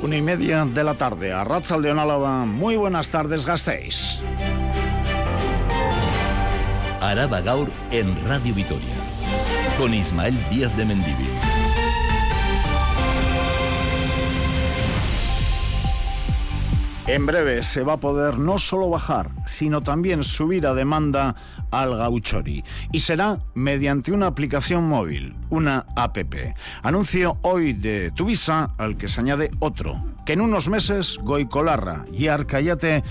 Una y media de la tarde a de Álava. Muy buenas tardes, Gasteiz. Araba Gaur en Radio Vitoria. Con Ismael Díaz de Mendivil. En breve se va a poder no solo bajar, sino también subir a demanda al Gauchori. Y será mediante una aplicación móvil, una APP. Anuncio hoy de Tuvisa al que se añade otro, que en unos meses Goicolarra y Arcayate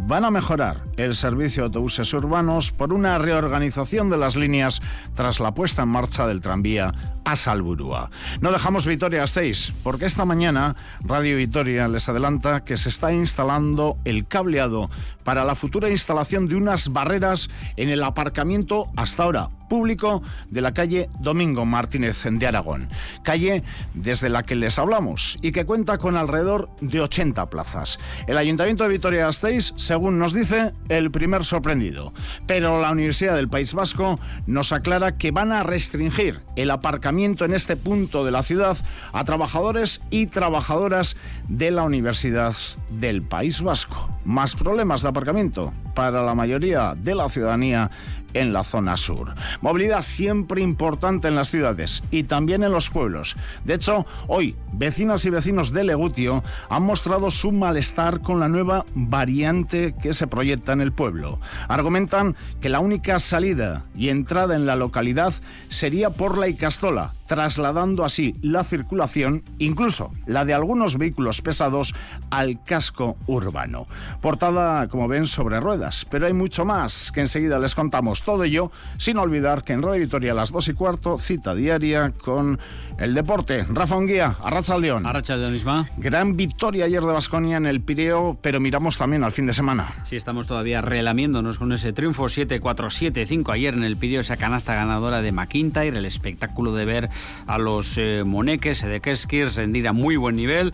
van a mejorar el servicio de autobuses urbanos por una reorganización de las líneas tras la puesta en marcha del tranvía a Salburúa. No dejamos Vitoria a 6, porque esta mañana Radio Vitoria les adelanta que se está instalando el cableado para la futura instalación de unas barreras en el aparcamiento hasta ahora público de la calle Domingo Martínez de Aragón, calle desde la que les hablamos y que cuenta con alrededor de 80 plazas. El Ayuntamiento de Vitoria-Gasteiz, según nos dice, el primer sorprendido, pero la Universidad del País Vasco nos aclara que van a restringir el aparcamiento en este punto de la ciudad a trabajadores y trabajadoras de la Universidad del País Vasco. Más problemas de aparcamiento para la mayoría de la ciudadanía en la zona sur. Movilidad siempre importante en las ciudades y también en los pueblos. De hecho, hoy vecinas y vecinos de Legutio han mostrado su malestar con la nueva variante que se proyecta en el pueblo. Argumentan que la única salida y entrada en la localidad sería por la Icastola, trasladando así la circulación, incluso la de algunos vehículos pesados, al casco urbano. Portada, como ven, sobre ruedas, pero hay mucho más que enseguida les contamos. Todo ello sin olvidar que en Radio Victoria a las 2 y cuarto, cita diaria con el deporte. Rafa Unguía, Arrachaldeón. Arrachaldeón, Isma. Gran victoria ayer de Basconia en el Pireo, pero miramos también al fin de semana. Sí, estamos todavía relamiéndonos con ese triunfo 7-4-7-5 ayer en el Pireo, esa canasta ganadora de McIntyre, el espectáculo de ver a los eh, moneques, de Keskir, rendir a muy buen nivel.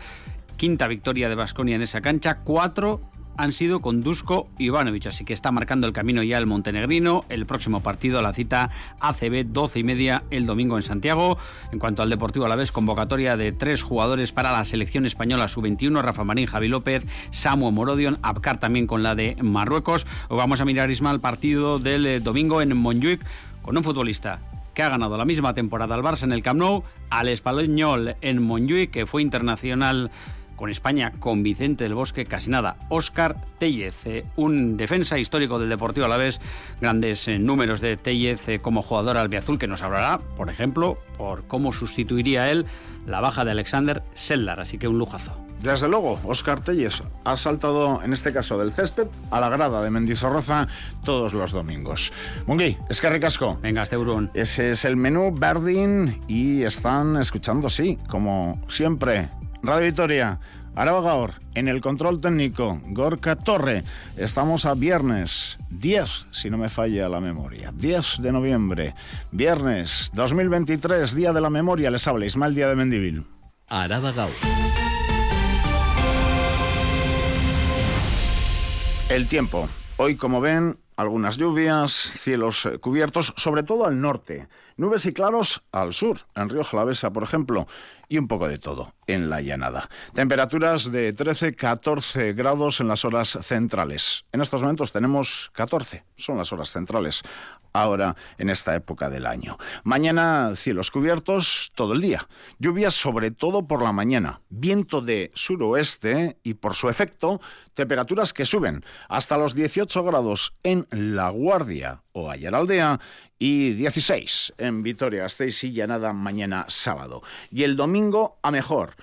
Quinta victoria de Basconia en esa cancha, cuatro han sido con Dusko Ivanovic, así que está marcando el camino ya el montenegrino. El próximo partido, la cita ACB 12 y media el domingo en Santiago. En cuanto al Deportivo a la vez, convocatoria de tres jugadores para la selección española sub-21, Rafa Marín, Javi López, Samu Morodion, Abkar también con la de Marruecos. Vamos a mirar, Ismael, el partido del eh, domingo en Montjuic con un futbolista que ha ganado la misma temporada al Barça en el Camp Nou, al español en Montjuic, que fue internacional con España con Vicente del Bosque, casi nada. Óscar Tellez, eh, un defensa histórico del Deportivo a la vez, grandes eh, números de Tellez eh, como jugador albiazul que nos hablará, por ejemplo, por cómo sustituiría él la baja de Alexander Seldar, así que un lujazo. Desde luego, Óscar Tellez ha saltado, en este caso del césped, a la grada de Mendizorroza todos los domingos. Mungui, es que recasco. Venga, este Urón. Ese es el menú Berdin y están escuchando, sí, como siempre, Radio Victoria. Araba en el control técnico, Gorka Torre. Estamos a viernes 10, si no me falla la memoria, 10 de noviembre, viernes 2023, Día de la Memoria. Les habla Ismael Día de Mendivil. Araba El tiempo. Hoy, como ven, algunas lluvias, cielos eh, cubiertos, sobre todo al norte. Nubes y claros al sur, en Río Jalavesa, por ejemplo y un poco de todo en la llanada. Temperaturas de 13-14 grados en las horas centrales. En estos momentos tenemos 14, son las horas centrales ahora en esta época del año. Mañana cielos cubiertos todo el día. Lluvias sobre todo por la mañana. Viento de suroeste y por su efecto temperaturas que suben hasta los 18 grados en La Guardia o Ayaraldea y 16 en Vitoria-Gasteiz y Llanada mañana sábado. Y el domingo a mejor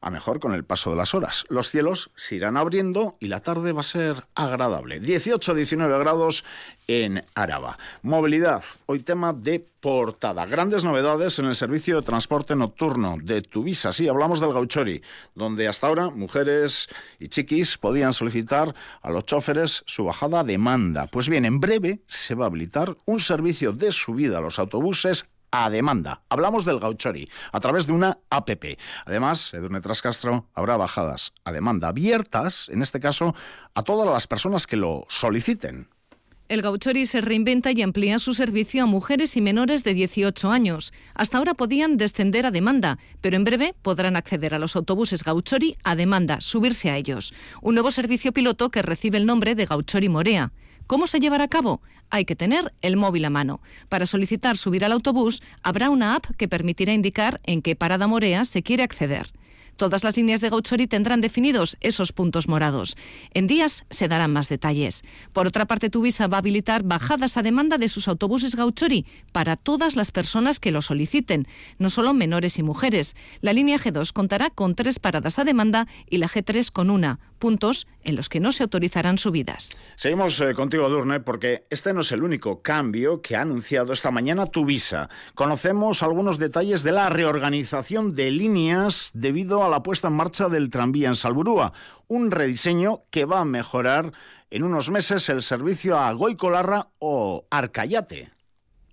a mejor con el paso de las horas. Los cielos se irán abriendo y la tarde va a ser agradable. 18-19 grados en Araba. Movilidad, hoy tema de portada. Grandes novedades en el servicio de transporte nocturno de Tuvisa. Sí, hablamos del Gauchori, donde hasta ahora mujeres y chiquis podían solicitar a los choferes su bajada demanda. Pues bien, en breve se va a habilitar un servicio de subida a los autobuses a demanda. Hablamos del Gauchori a través de una APP. Además, Edurne Trascastro habrá bajadas a demanda abiertas, en este caso, a todas las personas que lo soliciten. El Gauchori se reinventa y amplía su servicio a mujeres y menores de 18 años. Hasta ahora podían descender a demanda, pero en breve podrán acceder a los autobuses Gauchori a demanda, subirse a ellos. Un nuevo servicio piloto que recibe el nombre de Gauchori Morea. ¿Cómo se llevará a cabo? Hay que tener el móvil a mano. Para solicitar subir al autobús, habrá una app que permitirá indicar en qué parada Morea se quiere acceder. Todas las líneas de Gauchori tendrán definidos esos puntos morados. En días se darán más detalles. Por otra parte, Tuvisa va a habilitar bajadas a demanda de sus autobuses Gauchori para todas las personas que lo soliciten, no solo menores y mujeres. La línea G2 contará con tres paradas a demanda y la G3 con una, puntos en los que no se autorizarán subidas. Seguimos eh, contigo, Durne, porque este no es el único cambio que ha anunciado esta mañana Tuvisa. Conocemos algunos detalles de la reorganización de líneas debido a la puesta en marcha del tranvía en Salburúa, un rediseño que va a mejorar en unos meses el servicio a Goicolarra o Arcayate.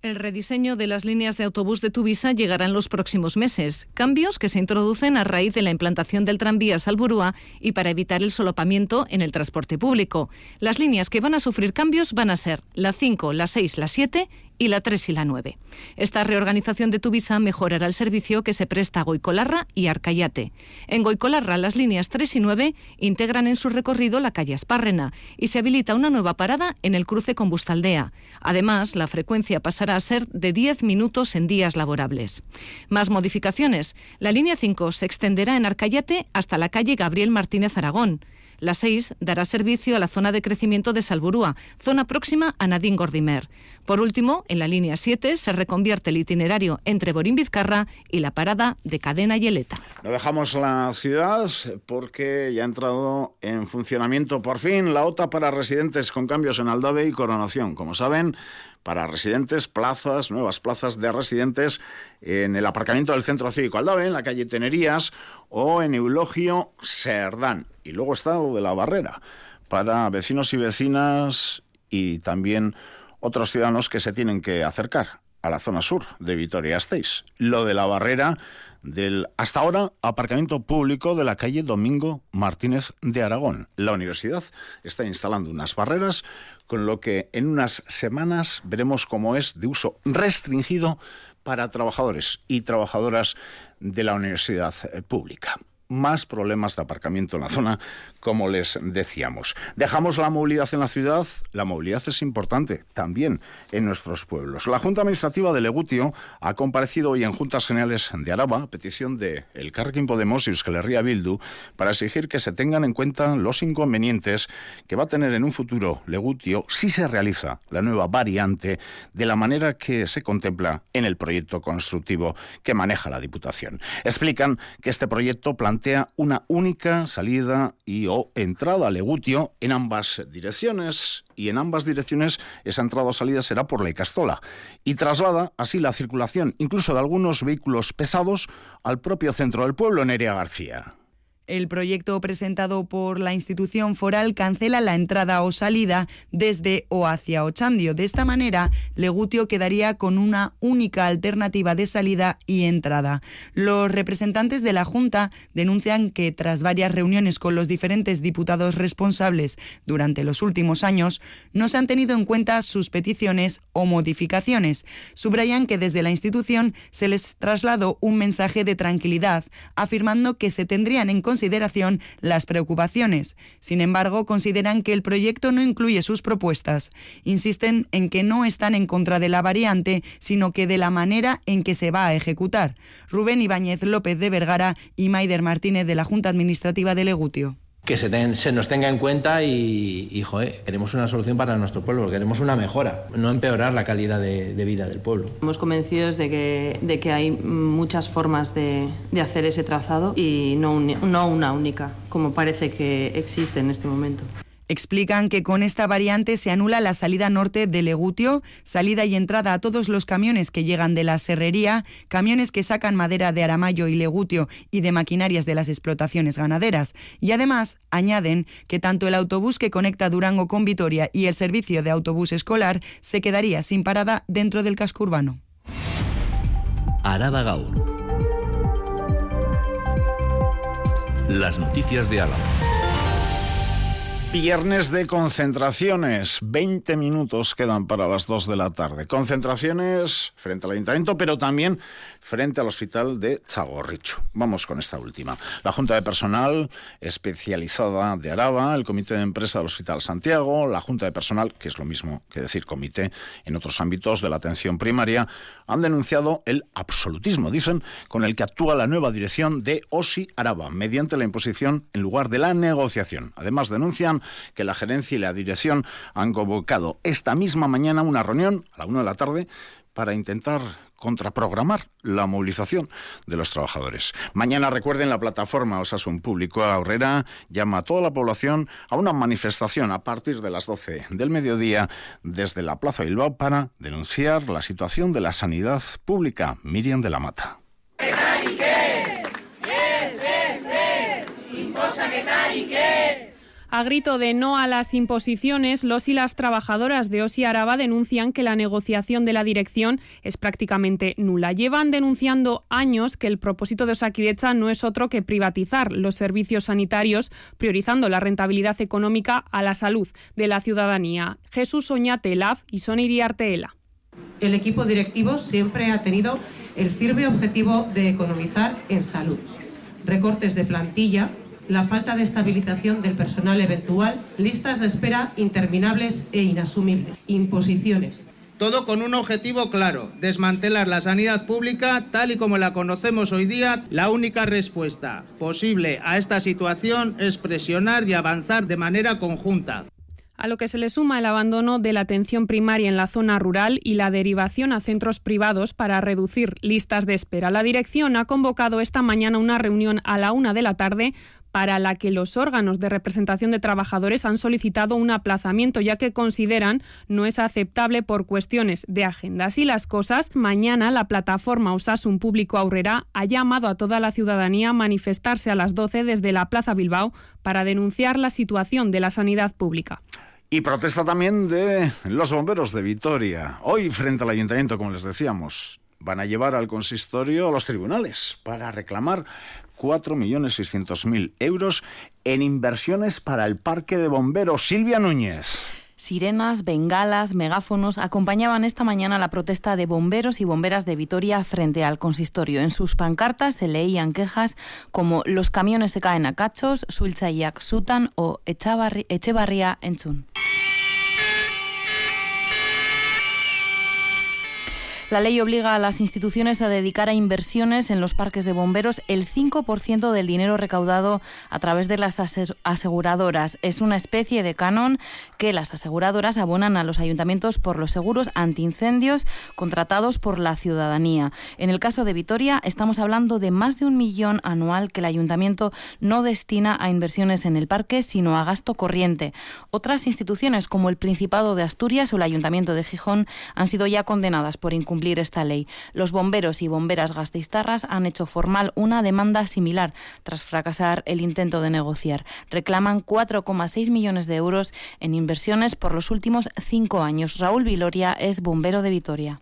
El rediseño de las líneas de autobús de Tuvisa llegará en los próximos meses, cambios que se introducen a raíz de la implantación del tranvía Salburúa y para evitar el solopamiento en el transporte público. Las líneas que van a sufrir cambios van a ser la 5, la 6, la 7 y la 3 y la 9. Esta reorganización de Tuvisa mejorará el servicio que se presta a Goicolarra y Arcayate. En Goicolarra, las líneas 3 y 9 integran en su recorrido la calle Espárrena y se habilita una nueva parada en el cruce con Bustaldea. Además, la frecuencia pasará a ser de 10 minutos en días laborables. Más modificaciones. La línea 5 se extenderá en Arcayate hasta la calle Gabriel Martínez Aragón. La 6 dará servicio a la zona de crecimiento de Salburúa, zona próxima a Nadín Gordimer. Por último, en la línea 7 se reconvierte el itinerario entre Borín Vizcarra y la parada de Cadena y Eleta. No dejamos la ciudad porque ya ha entrado en funcionamiento por fin la OTA para residentes con cambios en Aldave y Coronación. Como saben, para residentes, plazas, nuevas plazas de residentes en el aparcamiento del Centro Cívico Aldave, en la calle Tenerías o en Eulogio Serdán. Y luego está lo de la barrera para vecinos y vecinas y también otros ciudadanos que se tienen que acercar a la zona sur de Vitoria-Gasteiz. Lo de la barrera del hasta ahora aparcamiento público de la calle Domingo Martínez de Aragón. La universidad está instalando unas barreras, con lo que en unas semanas veremos cómo es de uso restringido para trabajadores y trabajadoras de la universidad eh, pública más problemas de aparcamiento en la zona, como les decíamos. Dejamos la movilidad en la ciudad, la movilidad es importante también en nuestros pueblos. La Junta Administrativa de Legutio ha comparecido hoy en Juntas Generales de Araba a petición de el Carquín Podemos y Euskal Herria Bildu para exigir que se tengan en cuenta los inconvenientes que va a tener en un futuro Legutio si se realiza la nueva variante de la manera que se contempla en el proyecto constructivo que maneja la Diputación. Explican que este proyecto plantea plantea una única salida y o entrada a Legutio en ambas direcciones y en ambas direcciones esa entrada o salida será por la Icastola y traslada así la circulación incluso de algunos vehículos pesados al propio centro del pueblo, Nerea García. El proyecto presentado por la institución foral cancela la entrada o salida desde o hacia Ochandio. De esta manera, Legutio quedaría con una única alternativa de salida y entrada. Los representantes de la Junta denuncian que tras varias reuniones con los diferentes diputados responsables durante los últimos años, no se han tenido en cuenta sus peticiones o modificaciones. Subrayan que desde la institución se les trasladó un mensaje de tranquilidad, afirmando que se tendrían en las preocupaciones. Sin embargo, consideran que el proyecto no incluye sus propuestas. Insisten en que no están en contra de la variante, sino que de la manera en que se va a ejecutar. Rubén Ibáñez López de Vergara y Maider Martínez de la Junta Administrativa de Legutio que se, nos tenga en cuenta y, joder, queremos una solución para nuestro pueblo, queremos una mejora, no empeorar la calidad de, vida del pueblo. Estamos convencidos de que, de que hay muchas formas de, hacer ese trazado y no, no una única, como parece que existe en este momento. Explican que con esta variante se anula la salida norte de Legutio, salida y entrada a todos los camiones que llegan de la serrería, camiones que sacan madera de Aramayo y Legutio y de maquinarias de las explotaciones ganaderas. Y además añaden que tanto el autobús que conecta Durango con Vitoria y el servicio de autobús escolar se quedaría sin parada dentro del casco urbano. Araba Gaur. Las noticias de Álava. Viernes de concentraciones. 20 minutos quedan para las 2 de la tarde. Concentraciones frente al ayuntamiento, pero también frente al hospital de Chagorricho. Vamos con esta última. La Junta de Personal especializada de Araba, el Comité de Empresa del Hospital Santiago, la Junta de Personal, que es lo mismo que decir comité en otros ámbitos de la atención primaria, han denunciado el absolutismo, dicen, con el que actúa la nueva dirección de OSI Araba, mediante la imposición en lugar de la negociación. Además, denuncian que la gerencia y la dirección han convocado esta misma mañana una reunión a la una de la tarde para intentar contraprogramar la movilización de los trabajadores. Mañana recuerden la plataforma Osasun Público Aurrera llama a toda la población a una manifestación a partir de las 12 del mediodía desde la Plaza Bilbao para denunciar la situación de la sanidad pública. Miriam de la Mata. A grito de no a las imposiciones, los y las trabajadoras de Osi Araba denuncian que la negociación de la dirección es prácticamente nula. Llevan denunciando años que el propósito de Osakidecha no es otro que privatizar los servicios sanitarios, priorizando la rentabilidad económica a la salud de la ciudadanía. Jesús Oñate Lab y Soniri Arteela. El equipo directivo siempre ha tenido el firme objetivo de economizar en salud. Recortes de plantilla, la falta de estabilización del personal eventual, listas de espera interminables e inasumibles, imposiciones. Todo con un objetivo claro, desmantelar la sanidad pública tal y como la conocemos hoy día. La única respuesta posible a esta situación es presionar y avanzar de manera conjunta a lo que se le suma el abandono de la atención primaria en la zona rural y la derivación a centros privados para reducir listas de espera. La dirección ha convocado esta mañana una reunión a la una de la tarde para la que los órganos de representación de trabajadores han solicitado un aplazamiento, ya que consideran no es aceptable por cuestiones de agenda. Así las cosas, mañana la plataforma Usasun Público Aurrera ha llamado a toda la ciudadanía a manifestarse a las 12 desde la Plaza Bilbao para denunciar la situación de la sanidad pública. Y protesta también de los bomberos de Vitoria. Hoy, frente al ayuntamiento, como les decíamos, van a llevar al consistorio a los tribunales para reclamar 4.600.000 euros en inversiones para el parque de bomberos. Silvia Núñez. Sirenas, bengalas, megáfonos acompañaban esta mañana la protesta de bomberos y bomberas de Vitoria frente al consistorio. En sus pancartas se leían quejas como los camiones se caen a cachos, Suiltzaiak sutan o Echevarría entzun. La ley obliga a las instituciones a dedicar a inversiones en los parques de bomberos el 5% del dinero recaudado a través de las aseguradoras. Es una especie de canon que las aseguradoras abonan a los ayuntamientos por los seguros antiincendios contratados por la ciudadanía. En el caso de Vitoria estamos hablando de más de un millón anual que el ayuntamiento no destina a inversiones en el parque, sino a gasto corriente. Otras instituciones como el Principado de Asturias o el Ayuntamiento de Gijón han sido ya condenadas por incumplir esta ley. Los bomberos y bomberas gasteiztarras han hecho formal una demanda similar tras fracasar el intento de negociar. Reclaman 4,6 millones de euros en inversiones por los últimos cinco años. Raúl Viloria es bombero de Vitoria.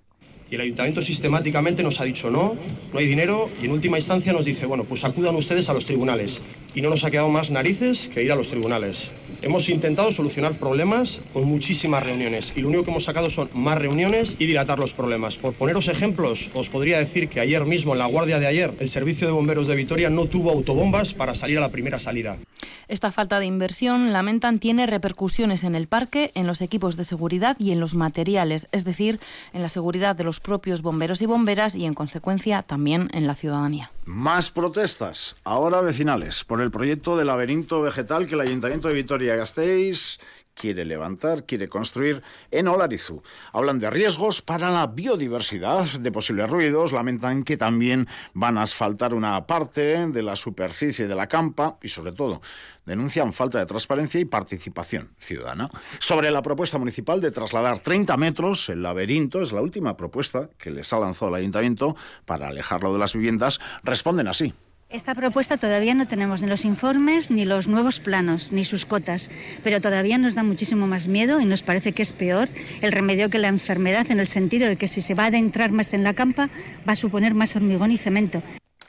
Y el ayuntamiento sistemáticamente nos ha dicho no, no hay dinero y en última instancia nos dice, bueno, pues acudan ustedes a los tribunales. Y no nos ha quedado más narices que ir a los tribunales. Hemos intentado solucionar problemas con muchísimas reuniones y lo único que hemos sacado son más reuniones y dilatar los problemas. Por poneros ejemplos, os podría decir que ayer mismo, en la guardia de ayer, el Servicio de Bomberos de Vitoria no tuvo autobombas para salir a la primera salida. Esta falta de inversión, lamentan, tiene repercusiones en el parque, en los equipos de seguridad y en los materiales, es decir, en la seguridad de los propios bomberos y bomberas y, en consecuencia, también en la ciudadanía. Más protestas, ahora vecinales, por el proyecto de laberinto vegetal que el Ayuntamiento de Vitoria-Gasteiz quiere levantar, quiere construir en Olarizu. Hablan de riesgos para la biodiversidad, de posibles ruidos, lamentan que también van a asfaltar una parte de la superficie de la campa y sobre todo denuncian falta de transparencia y participación ciudadana. Sobre la propuesta municipal de trasladar 30 metros el laberinto, es la última propuesta que les ha lanzado el ayuntamiento para alejarlo de las viviendas, responden así. Esta propuesta todavía no tenemos ni los informes, ni los nuevos planos, ni sus cotas, pero todavía nos da muchísimo más miedo y nos parece que es peor el remedio que la enfermedad en el sentido de que si se va a adentrar más en la campa va a suponer más hormigón y cemento.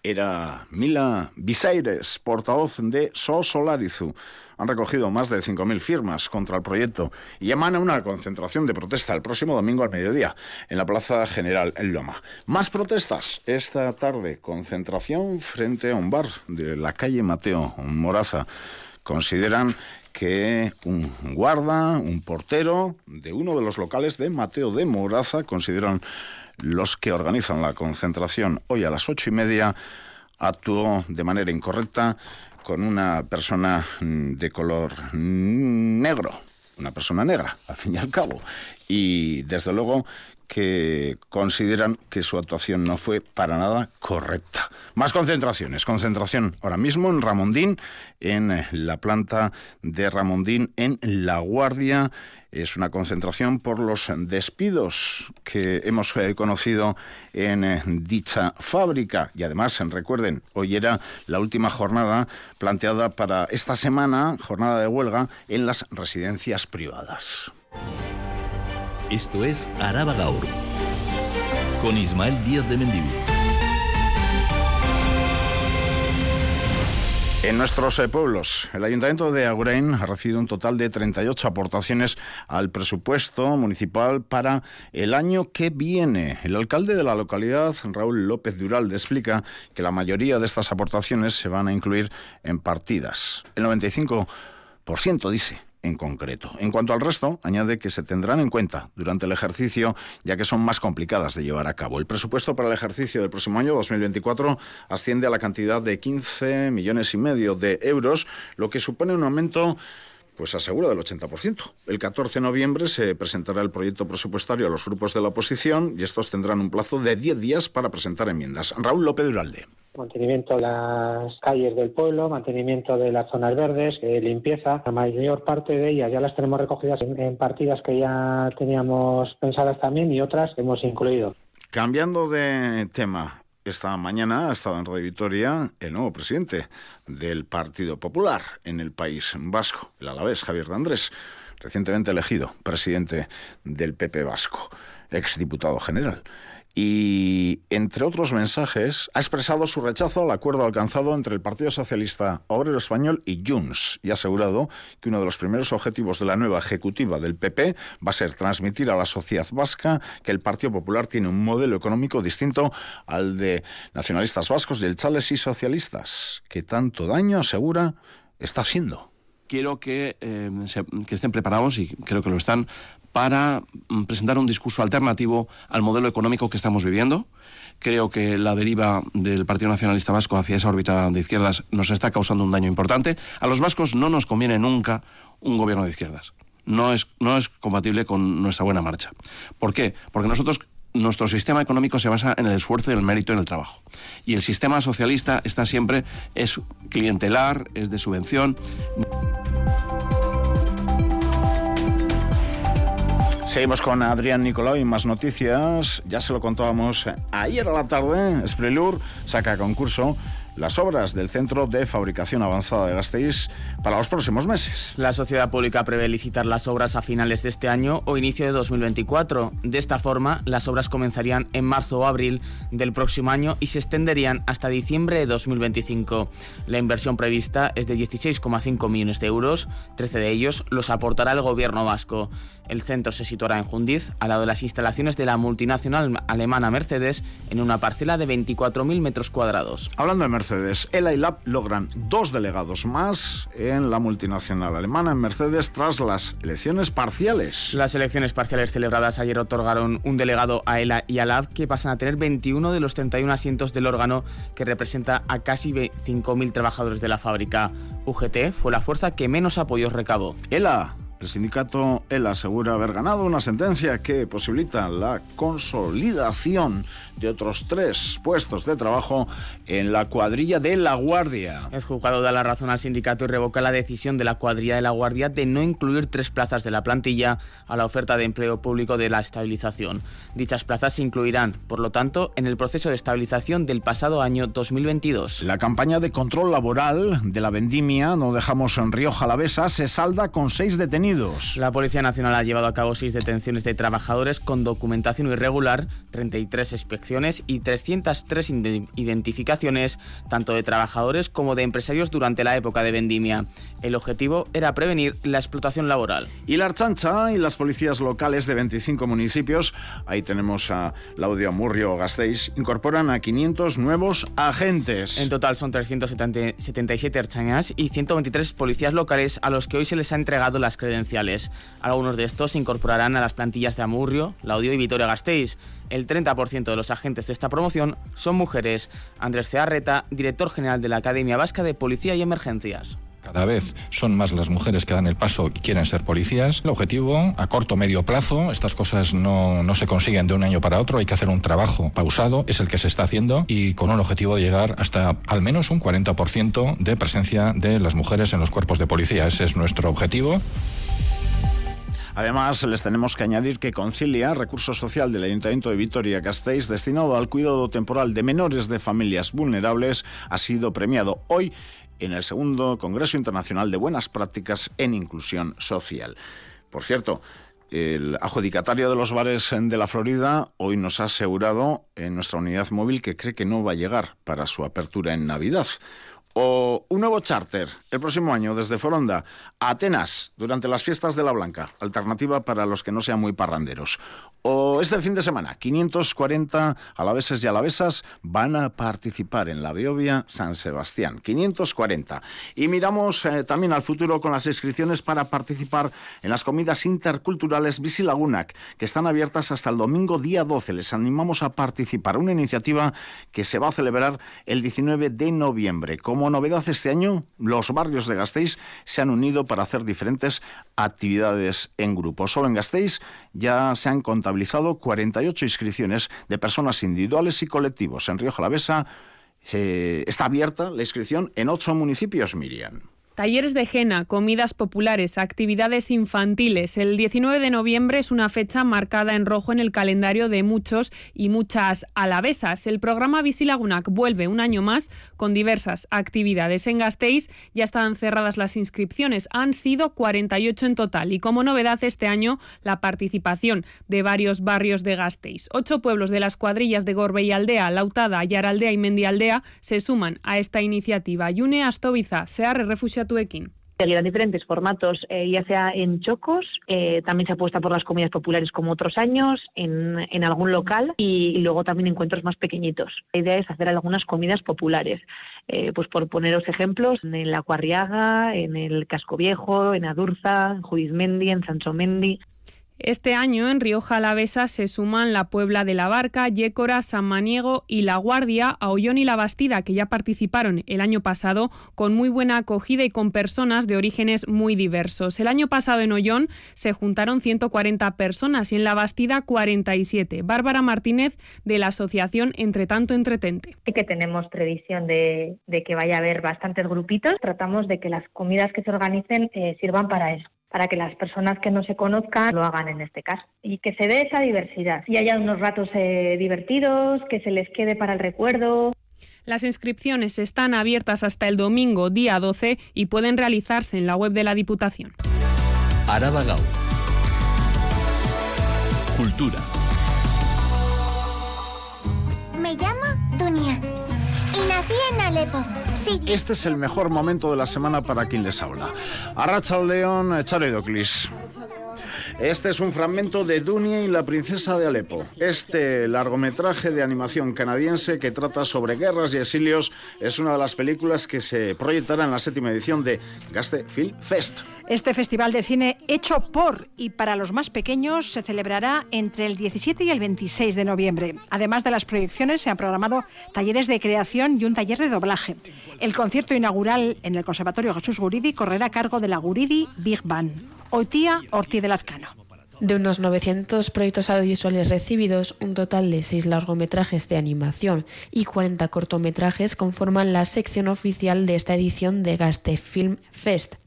Era Mila Biseires, portavoz de So Solarizu. Han recogido más de 5.000 firmas contra el proyecto y emana una concentración de protesta el próximo domingo al mediodía en la Plaza General en Loma. Más protestas esta tarde, concentración frente a un bar de la calle Mateo Moraza. Consideran que un guarda, un portero de uno de los locales de Mateo de Moraza, consideran los que organizan la concentración hoy a las ocho y media, actuó de manera incorrecta con una persona mm, de color negro, una persona negra, al fin y al cabo. Y desde luego que consideran que su actuación no fue para nada correcta. Más concentraciones. Concentración ahora mismo en Ramondín, en la planta de Ramondín, en La Guardia. Es una concentración por los despidos que hemos eh, conocido en eh, dicha fábrica. Y además, recuerden, hoy era la última jornada planteada para esta semana, jornada de huelga, en las residencias privadas. Esto es Araba Gaur, con Ismael Díaz de Mendivil. En nuestros eh, pueblos, el Ayuntamiento de Agurain ha recibido un total de 38 aportaciones al presupuesto municipal para el año que viene. El alcalde de la localidad, Raúl López Duralde, explica que la mayoría de estas aportaciones se van a incluir en partidas. El 95% dice en concreto. En cuanto al resto, añade que se tendrán en cuenta durante el ejercicio, ya que son más complicadas de llevar a cabo. El presupuesto para el ejercicio del próximo año, 2024, asciende a la cantidad de 15 millones y medio de euros, lo que supone un aumento pues asegura del 80%. El 14 de noviembre se presentará el proyecto presupuestario a los grupos de la oposición y estos tendrán un plazo de 10 días para presentar enmiendas. Raúl López Duralde mantenimiento de las calles del pueblo, mantenimiento de las zonas verdes, eh, limpieza. La mayor parte de ellas ya las tenemos recogidas en, partidas que ya teníamos pensadas también y otras hemos incluido. Cambiando de tema, esta mañana ha estado en Radio Vitoria el nuevo presidente del Partido Popular en el País Vasco, el alavés Javier de Andrés, recientemente elegido presidente del PP Vasco, exdiputado general y, entre otros mensajes, ha expresado su rechazo al acuerdo alcanzado entre el Partido Socialista Obrero Español y Junts y ha asegurado que uno de los primeros objetivos de la nueva ejecutiva del PP va a ser transmitir a la sociedad vasca que el Partido Popular tiene un modelo económico distinto al de nacionalistas vascos, del Chales y socialistas, que tanto daño, asegura, está haciendo. Quiero que, eh, que, estén preparados, y creo que lo están, para mm, presentar un discurso alternativo al modelo económico que estamos viviendo. Creo que la deriva del Partido Nacionalista Vasco hacia esa órbita de izquierdas nos está causando un daño importante. A los vascos no nos conviene nunca un gobierno de izquierdas. No es, no es compatible con nuestra buena marcha. ¿Por qué? Porque nosotros nuestro sistema económico se basa en el esfuerzo y el mérito en el trabajo. Y el sistema socialista está siempre, es clientelar, es de subvención. Seguimos con Adrián Nicolau y más noticias. Ya se lo contábamos ayer a la tarde. Sprelur saca concurso las obras del Centro de Fabricación Avanzada de Gasteiz para los próximos meses. La sociedad pública prevé licitar las obras a finales de este año o inicio de 2024. De esta forma, las obras comenzarían en marzo o abril del próximo año y se extenderían hasta diciembre de 2025. La inversión prevista es de 16,5 millones de euros, 13 de ellos los aportará el gobierno vasco. El centro se situará en Jundiz, al lado de las instalaciones de la multinacional alemana Mercedes, en una parcela de 24.000 metros cuadrados. Hablando de Mercedes, el iLab logran dos delegados más en la multinacional alemana en Mercedes tras las elecciones parciales. Las elecciones parciales celebradas ayer otorgaron un delegado a ELA y a LAB que pasan a tener 21 de los 31 asientos del órgano que representa a casi 5.000 trabajadores de la fábrica. UGT fue la fuerza que menos apoyos recabó. ELA el sindicato él asegura haber ganado una sentencia que posibilita la consolidación de otros tres puestos de trabajo en la cuadrilla de La Guardia. El juzgado da la razón al sindicato y revoca la decisión de la cuadrilla de La Guardia de no incluir tres plazas de la plantilla a la oferta de empleo público de la estabilización. Dichas plazas se incluirán, por lo tanto, en el proceso de estabilización del pasado año 2022. La campaña de control laboral de la vendimia No Dejamos en Río Jalavesa se salda con seis detenidos detenidos. La Policía Nacional ha llevado a cabo seis detenciones de trabajadores con documentación irregular, 33 inspecciones y 303 identificaciones, tanto de trabajadores como de empresarios durante la época de vendimia. El objetivo era prevenir la explotación laboral. Y la Archancha y las policías locales de 25 municipios, ahí tenemos a Laudio Amurrio Gasteiz, incorporan a 500 nuevos agentes. En total son 377 archañas y 123 policías locales a los que hoy se les ha entregado las credenciales. Algunos de estos se incorporarán a las plantillas de Amurrio, Laudio y Vitoria Gasteiz. El 30% de los agentes de esta promoción son mujeres. Andrés Cearreta, director general de la Academia Vasca de Policía y Emergencias. Cada vez son más las mujeres que dan el paso y quieren ser policías. El objetivo, a corto medio plazo, estas cosas no, no se consiguen de un año para otro, hay que hacer un trabajo pausado, es el que se está haciendo, y con un objetivo de llegar hasta al menos un 40% de presencia de las mujeres en los cuerpos de policía. Ese es nuestro objetivo. Además, les tenemos que añadir que Concilia, recurso social del Ayuntamiento de Vitoria-Gasteiz, destinado al cuidado temporal de menores de familias vulnerables, ha sido premiado hoy en el segundo Congreso Internacional de Buenas Prácticas en Inclusión Social. Por cierto, el adjudicatario de los bares de la Florida hoy nos ha asegurado en nuestra unidad móvil que cree que no va a llegar para su apertura en Navidad. O un nuevo charter el próximo año desde Foronda a Atenas durante las fiestas de la Blanca, alternativa para los que no sean muy parranderos. O este fin de semana, 540 alaveses y alavesas van a participar en la Beovia San Sebastián. 540. Y miramos eh, también al futuro con las inscripciones para participar en las comidas interculturales Visilagunac, que están abiertas hasta el domingo día 12. Les animamos a participar. Una iniciativa que se va a celebrar el 19 de noviembre. Como novedad este año, los barrios de Gasteiz se han unido para hacer diferentes actividades en grupo. Solo en Gasteiz ya se han contabilizado 48 inscripciones de personas individuales y colectivos. En Río Jalavesa eh, está abierta la inscripción en ocho municipios, Miriam. Talleres de Jena, comidas populares, actividades infantiles. El 19 de noviembre es una fecha marcada en rojo en el calendario de muchos y muchas alavesas. El programa Visilagunac vuelve un año más con diversas actividades. En Gasteiz ya están cerradas las inscripciones. Han sido 48 en total y como novedad este año la participación de varios barrios de Gasteiz. Ocho pueblos de las cuadrillas de Gorbe y Aldea, Lautada, Yaraldea y Mendialdea se suman a esta iniciativa. Yune Astoviza, Searre Refugia Tuekin. Seguirán diferentes formatos, eh, ya sea en chocos, eh, también se apuesta por las comidas populares como otros años, en, en algún local y, luego también encuentros más pequeñitos. La idea es hacer algunas comidas populares, eh, pues por poneros ejemplos, en la Cuarriaga, en el Casco Viejo, en Adurza, en Judizmendi, en Sanchomendi. Este año en Rioja Alavesa se suman la Puebla de la Barca, Yécora, San Maniego y La Guardia, a Ollón y La Bastida, que ya participaron el año pasado con muy buena acogida y con personas de orígenes muy diversos. El año pasado en Ollón se juntaron 140 personas y en La Bastida 47. Bárbara Martínez de la asociación Entre Tanto Entretente. Sí que tenemos previsión de, de que vaya a haber bastantes grupitos. Tratamos de que las comidas que se organicen eh, sirvan para eso para que las personas que no se conozcan lo hagan en este caso y que se dé esa diversidad y haya unos ratos eh, divertidos, que se les quede para el recuerdo. Las inscripciones están abiertas hasta el domingo día 12 y pueden realizarse en la web de la Diputación. Araba Gau. Cultura. Me llamo Este es el mejor momento de la semana para quien les habla. Arracha León, Charedoclis. Este es un fragmento de Dunia y la princesa de Alepo. Este largometraje de animación canadiense que trata sobre guerras y exilios es una de las películas que se proyectará en la séptima edición de Gaste Film Fest. Este festival de cine hecho por y para los más pequeños se celebrará entre el 17 y el 26 de noviembre. Además de las proyecciones, se han programado talleres de creación y un taller de doblaje. El concierto inaugural en el Conservatorio Jesús Guridi correrá a cargo de la Guridi Big Band. Oitía Ortiz de Lazcano. De unos 900 proyectos audiovisuales recibidos, un total de 6 largometrajes de animación y 40 cortometrajes conforman la sección oficial de esta edición de Gaste Film Fest.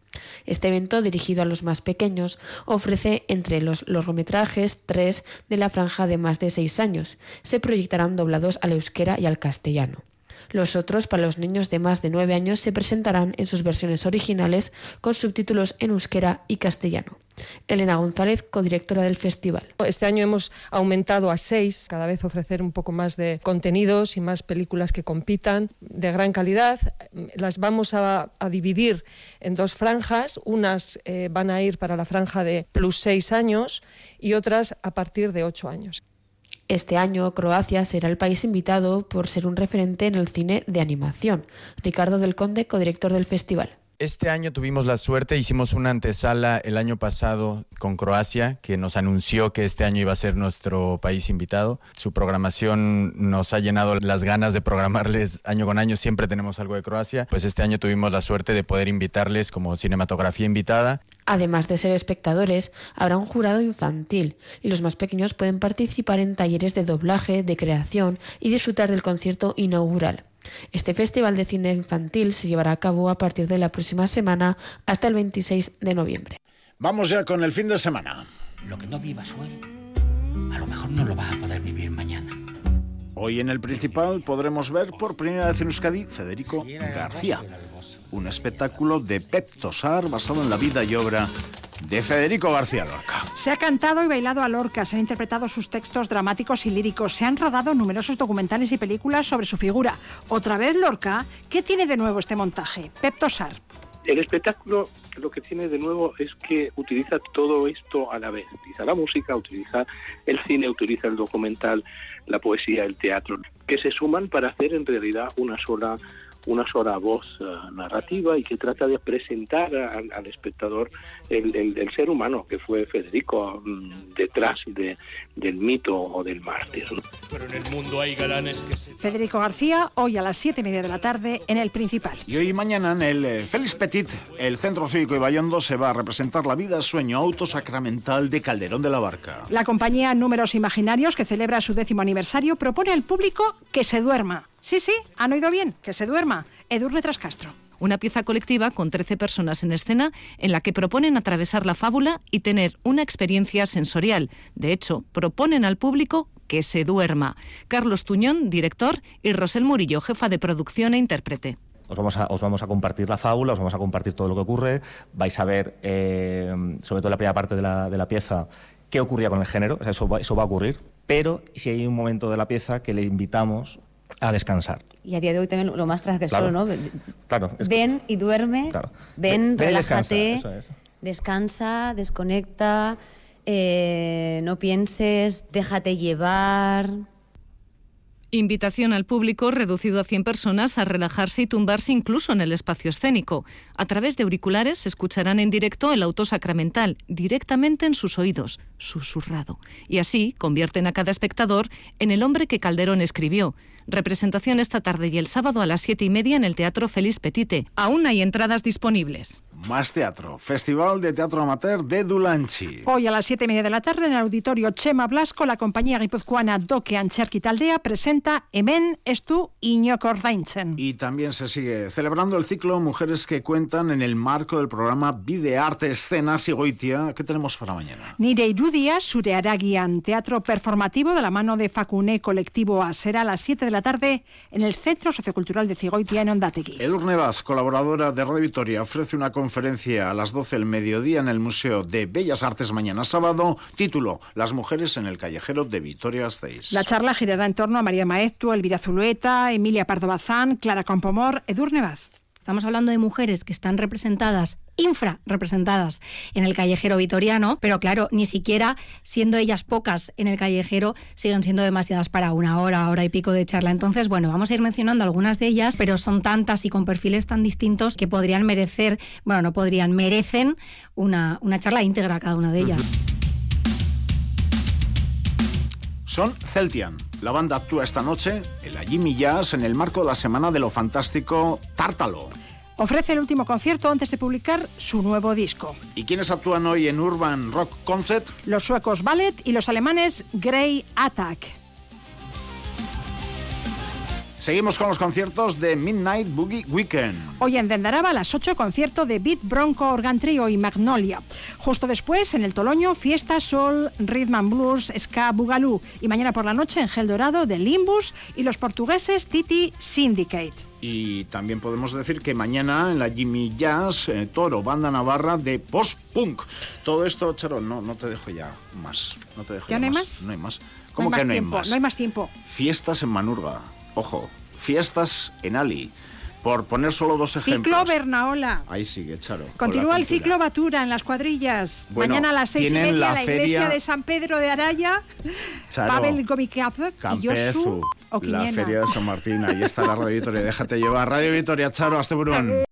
Este evento, dirigido a los más pequeños, ofrece entre los largometrajes tres de la franja de más de seis años. Se proyectarán doblados al euskera y al castellano. Los otros, para los niños de más de nueve años, se presentarán en sus versiones originales con subtítulos en euskera y castellano. Elena González, codirectora del festival. Este año hemos aumentado a seis, cada vez ofrecer un poco más de contenidos y más películas que compitan de gran calidad. Las vamos a, dividir en dos franjas. Unas eh, van a ir para la franja de plus seis años y otras a partir de ocho años. Este año Croacia será el país invitado por ser un referente en el cine de animación. Ricardo del Conde, codirector del festival. Este año tuvimos la suerte, hicimos una antesala el año pasado con Croacia, que nos anunció que este año iba a ser nuestro país invitado. Su programación nos ha llenado las ganas de programarles año con año, siempre tenemos algo de Croacia. Pues este año tuvimos la suerte de poder invitarles como cinematografía invitada. Además de ser espectadores, habrá un jurado infantil y los más pequeños pueden participar en talleres de doblaje, de creación y disfrutar del concierto inaugural. Este festival de cine infantil se llevará a cabo a partir de la próxima semana hasta el 26 de noviembre. Vamos ya con el fin de semana. Lo que no vivas hoy, a lo mejor no lo vas a poder vivir mañana. Hoy en el principal podremos ver por primera vez en Euskadi Federico García, un espectáculo de Pep Tosar basado en la vida y obra de Federico García Lorca. Se ha cantado y bailado a Lorca, se han interpretado sus textos dramáticos y líricos, se han rodado numerosos documentales y películas sobre su figura. Otra vez Lorca, ¿qué tiene de nuevo este montaje? Pep Tosar. El espectáculo lo que tiene de nuevo es que utiliza todo esto a la vez. Utiliza la música, utiliza el cine, utiliza el documental, la poesía, el teatro, que se suman para hacer en realidad una sola una sola voz eh, narrativa y que trata de presentar al espectador el, ser humano que fue Federico mm, detrás de, del mito o del mártir. Pero en el mundo hay galanes que Federico García, hoy a las siete y media de la tarde en el Principal. Y hoy y mañana en el eh, Félix Petit, el Centro Cívico de Bayondo, se va a representar la vida sueño autosacramental de Calderón de la Barca. La compañía Números Imaginarios, que celebra su décimo aniversario, propone al público que se duerma. Sí, sí, han oído bien, que se duerma. Edurne Trascastro una pieza colectiva con 13 personas en escena en la que proponen atravesar la fábula y tener una experiencia sensorial. De hecho, proponen al público que se duerma. Carlos Tuñón, director, y Rosel Murillo, jefa de producción e intérprete. Os vamos, a, os vamos a compartir la fábula, os vamos a compartir todo lo que ocurre, vais a ver, eh, sobre todo la primera parte de la, de la pieza, qué ocurría con el género, eso, eso va a ocurrir, pero si hay un momento de la pieza que le invitamos a descansar. Y a día de hoy también lo más transgresor, ¿no? Claro. Ven y duerme, ven, relájate, descansa, desconecta, eh, no pienses, déjate llevar. Invitación al público reducido a 100 personas a relajarse y tumbarse incluso en el espacio escénico. A través de auriculares escucharán en directo el auto sacramental, directamente en sus oídos, susurrado. Y así convierten a cada espectador en el hombre que Calderón escribió. Representación esta tarde y el sábado a las siete y media en el Teatro Feliz Petite. Aún hay entradas disponibles. Más teatro. Festival de Teatro Amateur de Dulanchi. Hoy a las siete y media de la tarde en el auditorio Chema Blasco, la compañía guipuzcoana Doque Ancherki Taldea presenta Emen Estu Iño Ordaintzen. Y también se sigue celebrando el ciclo Mujeres que cuentan en el marco del programa Videarte Escena Sigoitia. ¿Qué tenemos para mañana? Nire Irudia, Sure Aragian, teatro performativo de la mano de Facuné Colectivo A. Será a las 7 de la tarde en el Centro Sociocultural de Cigoitia en Ondategui. Edurne Vaz, colaboradora de Radio Vitoria, ofrece una conferencia a las 12 del mediodía en el Museo de Bellas Artes mañana sábado. Título: Las mujeres en el callejero de Vitoria Gasteiz. La charla girará en torno a María Maestu, Elvira Zulueta, Emilia Pardo Bazán, Clara Campomor, Edurne Vaz. Estamos hablando de mujeres que están representadas, infra representadas en el callejero vitoriano, pero claro, ni siquiera siendo ellas pocas en el callejero, siguen siendo demasiadas para una hora, hora y pico de charla. Entonces, bueno, vamos a ir mencionando algunas de ellas, pero son tantas y con perfiles tan distintos que podrían merecer, bueno, no podrían, merecen una, una charla íntegra cada una de ellas. Son Celtian. La banda actúa esta noche en la Jimmy Jazz en el marco de la Semana de lo Fantástico Tártalo. Ofrece el último concierto antes de publicar su nuevo disco. ¿Y quiénes actúan hoy en Urban Rock Concert? Los suecos Ballet y los alemanes Grey Attack. Seguimos con los conciertos de Midnight Boogie Weekend. Hoy en Dendaraba a las 8 concierto de Beat Bronco Organ Trio y Magnolia. Justo después en el Toloño fiesta Soul, Rhythm and Blues, Ska Bugalú y mañana por la noche en Gel Dorado de Limbus y los portugueses Titi Syndicate. Y también podemos decir que mañana en la Jimmy Jazz, eh, Toro, banda navarra de post-punk. Todo esto, Charo, no, no te dejo ya más. No te dejo ¿Ya, no hay más? No hay más. ¿Cómo que no hay más? No hay más tiempo. Fiestas en Manurga. Ojo, fiestas en Ali. Por poner solo dos ejemplos. Ciclo Bernaola. Ahí sigue, Charo. Continúa el ciclo Batura en las cuadrillas. Mañana a las seis y media la, la iglesia de San Pedro de Araya. Charo, Pavel Gomikazov y Josu La feria de San Martín. Ahí está la Radio Vitoria. Déjate llevar. Radio Vitoria, Charo, hasta Burón.